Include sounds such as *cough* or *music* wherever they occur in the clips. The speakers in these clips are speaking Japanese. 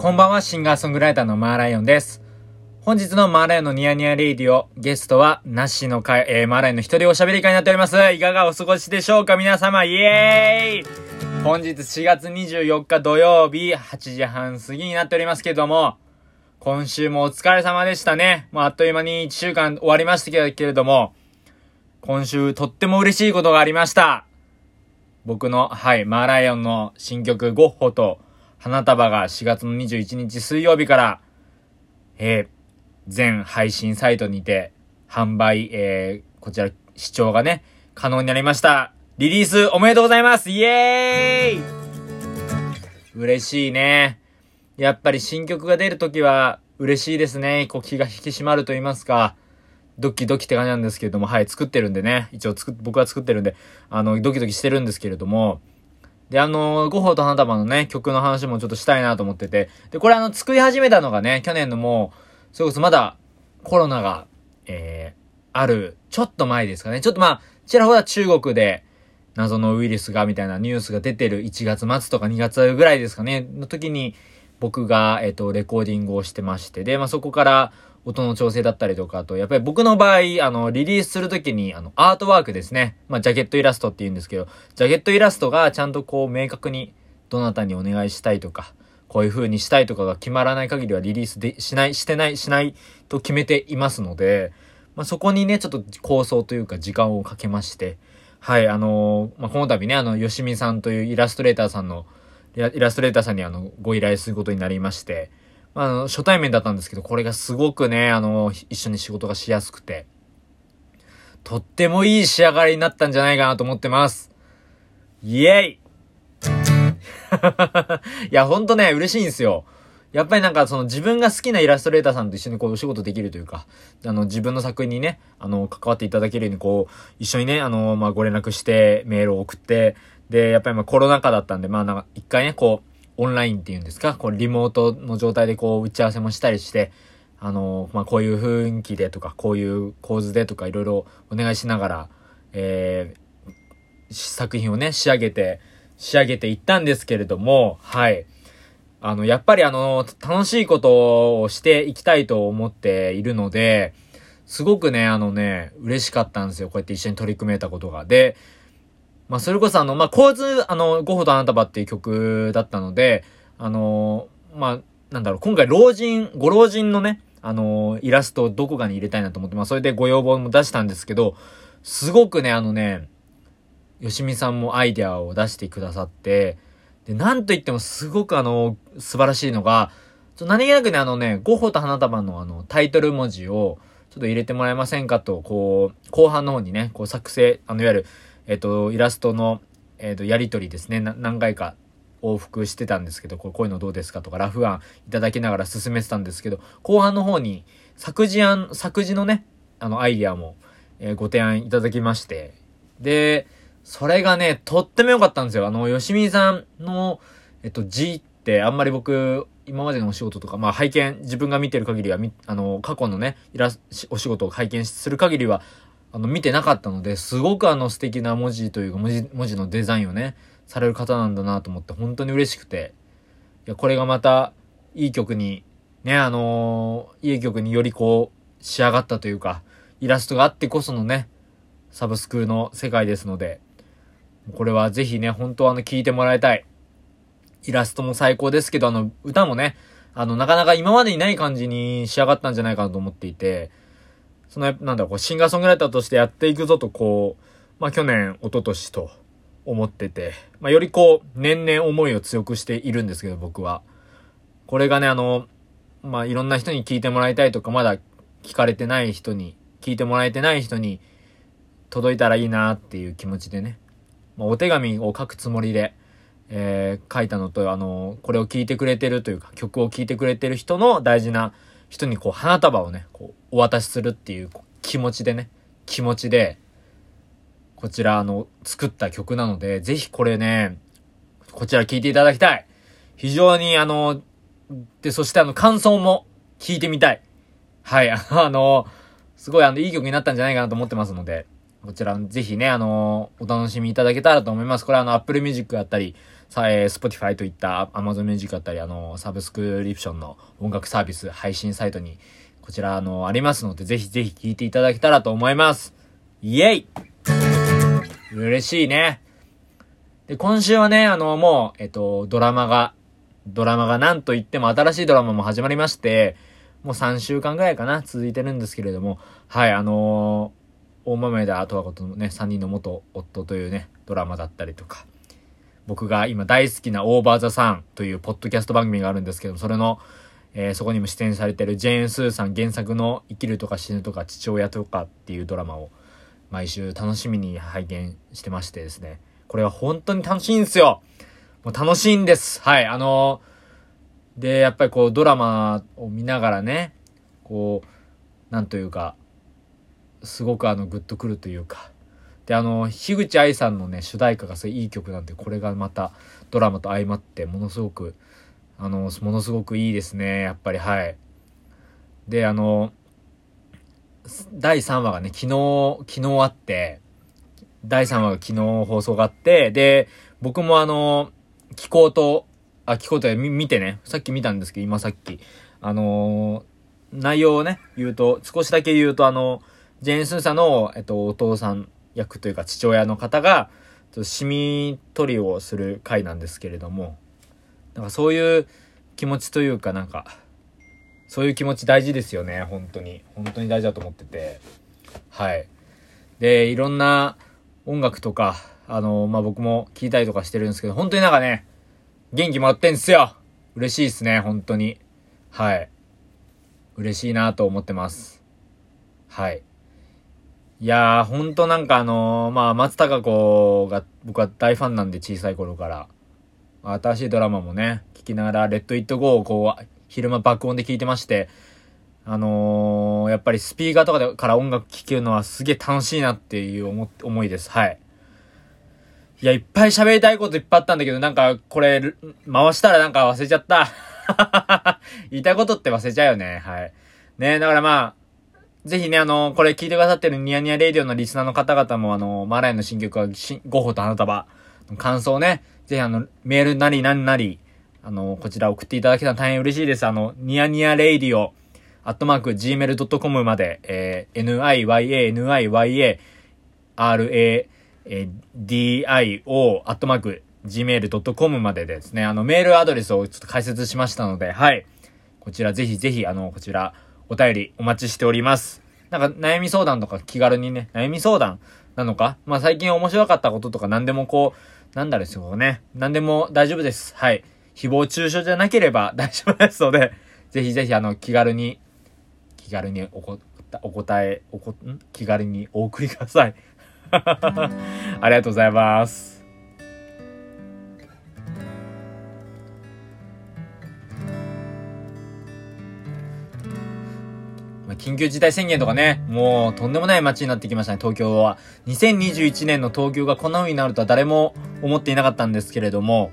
こんばんは、シンガーソングライターのマーライオンです。本日のマーライオンのニヤニヤレイディオ、ゲストは、なしの会、えー、マーライオンの一人おしゃべり会になっております。いかがお過ごしでしょうか？皆様、イエーイ本日4月24日土曜日、8時半過ぎになっておりますけども、今週もお疲れ様でしたね。もうあっという間に1週間終わりましたけれども、今週とっても嬉しいことがありました。僕の、はい、マーライオンの新曲ゴッホと、花束が4月の21日水曜日から、えー、全配信サイトにて販売、えー、こちら視聴がね、可能になりました。リリースおめでとうございますイエーイ嬉しいね。やっぱり新曲が出るときは嬉しいですね。こう気が引き締まると言いますか。ドキドキって感じなんですけれども、はい、作ってるんでね。一応作僕は作ってるんで、あの、ドキドキしてるんですけれども、で、あのー、ゴッホと花束のね、曲の話もちょっとしたいなと思ってて。で、これあの、作り始めたのがね、去年のもう、それこそまだコロナが、えー、ある、ちょっと前ですかね。ちょっとまあ、ちらほら中国で、謎のウイルスがみたいなニュースが出てる1月末とか2月ぐらいですかね、の時に、僕が、えっ、ー、と、レコーディングをしてまして、で、まあ、そこから、音の調整だったりとか、あと、やっぱり僕の場合、あの、リリースするときに、あの、アートワークですね。まあ、ジャケットイラストって言うんですけど、ジャケットイラストがちゃんとこう、明確に、どなたにお願いしたいとか、こういう風にしたいとかが決まらない限りはリリースで、しない、してない、しないと決めていますので、まあ、そこにね、ちょっと構想というか時間をかけまして、はい、あのー、まあ、この度ね、あの、よしみさんというイラストレーターさんの、イラストレーターさんにあの、ご依頼することになりまして、あの、初対面だったんですけど、これがすごくね、あの、一緒に仕事がしやすくて、とってもいい仕上がりになったんじゃないかなと思ってます。イェイ *laughs* いや、ほんとね、嬉しいんですよ。やっぱりなんかその自分が好きなイラストレーターさんと一緒にこうお仕事できるというか、あの自分の作品にね、あの関わっていただけるようにこう、一緒にね、あのまあご連絡してメールを送って、で、やっぱりまあコロナ禍だったんで、まあなんか一回ね、こう、オンラインっていうんですか、こうリモートの状態でこう打ち合わせもしたりして、あの、まあ、こういう雰囲気でとか、こういう構図でとかいろいろお願いしながら、えー、作品をね、仕上げて、仕上げていったんですけれども、はい。あの、やっぱりあの、楽しいことをしていきたいと思っているので、すごくね、あのね、嬉しかったんですよ。こうやって一緒に取り組めたことが。で、まあ、それこそあの、まあ、構図、あの、ゴッホとあなたばっていう曲だったので、あの、まあ、なんだろう、今回老人、ご老人のね、あの、イラストをどこかに入れたいなと思って、まあ、それでご要望も出したんですけど、すごくね、あのね、よしみさんもアイデアを出してくださって、で、なんと言ってもすごくあの、素晴らしいのが、ちょ何気なくね、あのね、ゴッホと花束のあの、タイトル文字を、ちょっと入れてもらえませんかと、こう、後半の方にね、こう作成、あの、いわゆる、えっ、と、イラストの、えっ、と、やりとりですね。何回か往復してたんですけど、こういうのどうですかとか、ラフ案いただきながら進めてたんですけど、後半の方に、作事案、作事のね、あの、アイディアも、えー、ご提案いただきまして、で、それがね、とっても良かったんですよ。あの、吉見さんの、えっと、字ってあんまり僕、今までのお仕事とか、まあ拝見、自分が見てる限りは、あの、過去のね、イラス、お仕事を拝見する限りは、あの、見てなかったので、すごくあの素敵な文字というか、文字、文字のデザインをね、される方なんだなと思って、本当に嬉しくて。いや、これがまた、いい曲に、ね、あのー、いい曲によりこう、仕上がったというか、イラストがあってこそのね、サブスクールの世界ですので、これはぜひね、本当あの、聴いてもらいたい。イラストも最高ですけど、あの、歌もね、あの、なかなか今までにない感じに仕上がったんじゃないかなと思っていて、その、なんだろう、シンガーソングライターとしてやっていくぞと、こう、まあ去年、一昨年と思ってて、まあよりこう、年々思いを強くしているんですけど、僕は。これがね、あの、まあいろんな人に聞いてもらいたいとか、まだ聞かれてない人に、聞いてもらえてない人に届いたらいいなっていう気持ちでね、まあ、お手紙を書くつもりで、えー、書いたのと、あの、これを聞いてくれてるというか、曲を聴いてくれてる人の大事な人にこう花束をね、こうお渡しするっていう気持ちでね、気持ちで、こちらあの、作った曲なので、ぜひこれね、こちら聴いていただきたい。非常にあの、で、そしてあの、感想も聞いてみたい。はい、*laughs* あの、すごいあの、いい曲になったんじゃないかなと思ってますので、こちらぜひね、あの、お楽しみいただけたらと思います。これあの、Apple Music だったり、さ、えー、Spotify といった Amazon Music だったり、あの、サブスクリプションの音楽サービス、配信サイトに、こちら、あの、ありますので、ぜひぜひ聴いていただけたらと思います。イェイ嬉しいね。で、今週はね、あの、もう、えっと、ドラマが、ドラマが何と言っても新しいドラマも始まりまして、もう3週間ぐらいかな、続いてるんですけれども、はい、あのー、大豆田とはことのね、3人の元夫というね、ドラマだったりとか、僕が今大好きなオーバーザさんというポッドキャスト番組があるんですけどそれの、えー、そこにも出演されてるジェーン・スーさん原作の生きるとか死ぬとか父親とかっていうドラマを毎週楽しみに拝見してましてですね、これは本当に楽しいんですよもう楽しいんです。はい、あのーで、やっぱりこうドラマを見ながらね、こう、なんというか、すごくあのグッとくるというか。で、あの、樋口愛さんのね、主題歌がすごいいい曲なんで、これがまたドラマと相まって、ものすごく、あの、ものすごくいいですね、やっぱり、はい。で、あの、第3話がね、昨日、昨日あって、第3話が昨日放送があって、で、僕もあの、気候とあ、聞こうと見てね、さっき見たんですけど、今さっき。あの、内容をね、言うと、少しだけ言うと、あの、ジェーン・スーサの、えっと、お父さん役というか父親の方が、ちょっとシミ取りをする回なんですけれども、なんかそういう気持ちというかなんか、そういう気持ち大事ですよね、本当に。本当に大事だと思ってて。はい。で、いろんな音楽とか、あの、まあ、僕も聞いたりとかしてるんですけど、本当になんかね、元気もらってんすよ嬉しいっすね、本当に。はい。嬉しいなと思ってます。はい。いやー、ほんとなんかあのー、まあ、松たか子が僕は大ファンなんで小さい頃から。新しいドラマもね、聞きながら、レッド・イット・ゴーをこう、昼間爆音で聞いてまして、あのー、やっぱりスピーカーとかでから音楽聴けるのはすげえ楽しいなっていう思思いです。はい。いや、いっぱい喋りたいこといっぱいあったんだけど、なんか、これ、回したらなんか忘れちゃった。言 *laughs* いたいことって忘れちゃうよね。はい。ねだからまあ、ぜひね、あの、これ聞いてくださってるニヤニヤレイディオのリスナーの方々も、あの、マーライの新曲は、ゴッホと花束、感想ね、ぜひあの、メールなりなんなり、あの、こちら送っていただけたら大変嬉しいです。あの、ニヤニヤレイディオ、アットマーク、gmail.com まで、えー、niya, niya, ra, えー、dio、アットマーク、gmail.com までですね、あの、メールアドレスをちょっと開設しましたので、はい。こちらぜひぜひ、あの、こちら、お便りお待ちしております。なんか、悩み相談とか気軽にね、悩み相談なのか？まあ、最近面白かったこととか何でもこう、なんだですよね。何でも大丈夫です。はい。誹謗中傷じゃなければ *laughs* 大丈夫ですので、ぜひぜひ、あの、気軽に、気軽におこ、お答え、おこ、ん？気軽にお送りください。*laughs* ありがとうございます。緊急事態宣言とかね、もうとんでもない街になってきましたね、東京は。2021年の東京がこんな風になるとは誰も思っていなかったんですけれども、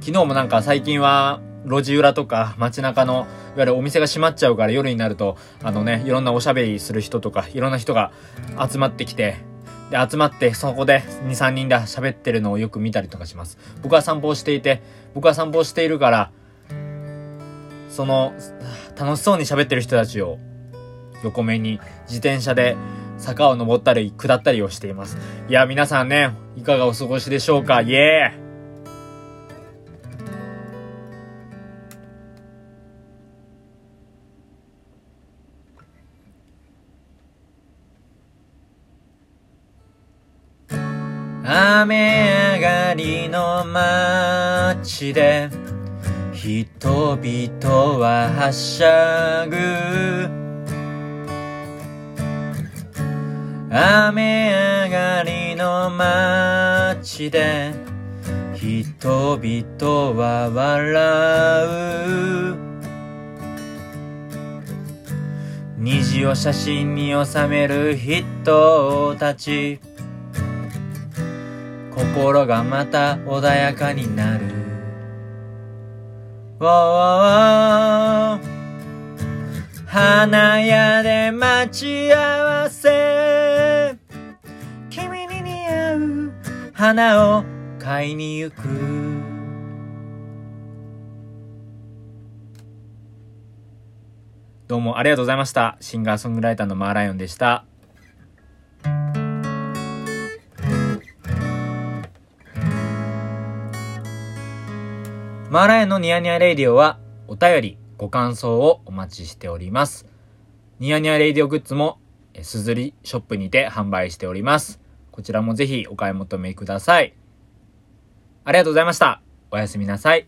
昨日もなんか最近は路地裏とか街中のいわゆるお店が閉まっちゃうから夜になると、あのね、いろんなおしゃべりする人とか、いろんな人が集まってきて、で、集まってそこで2、3人で喋ってるのをよく見たりとかします。僕は散歩をしていて、僕は散歩をしているから、その、楽しそうに喋ってる人たちを横目に自転車で坂を登ったり下ったりをしています。いや、皆さんね、いかがお過ごしでしょうか？イエーイ雨上がりの街で人々ははしゃぐ。雨上がりの街で人々は笑う。虹を写真に収める人たち。心がまた穏やかになる。わわわ花屋で待ち合わせ。君に似合う花を買いに行く。どうもありがとうございました。シンガーソングライターのマーライオンでした。マーライオンのニヤニヤレイディオはお便りご感想をお待ちしておりますニヤニヤレイディオグッズも SUZURI ショップにて販売しておりますこちらもぜひお買い求めください。ありがとうございました。おやすみなさい。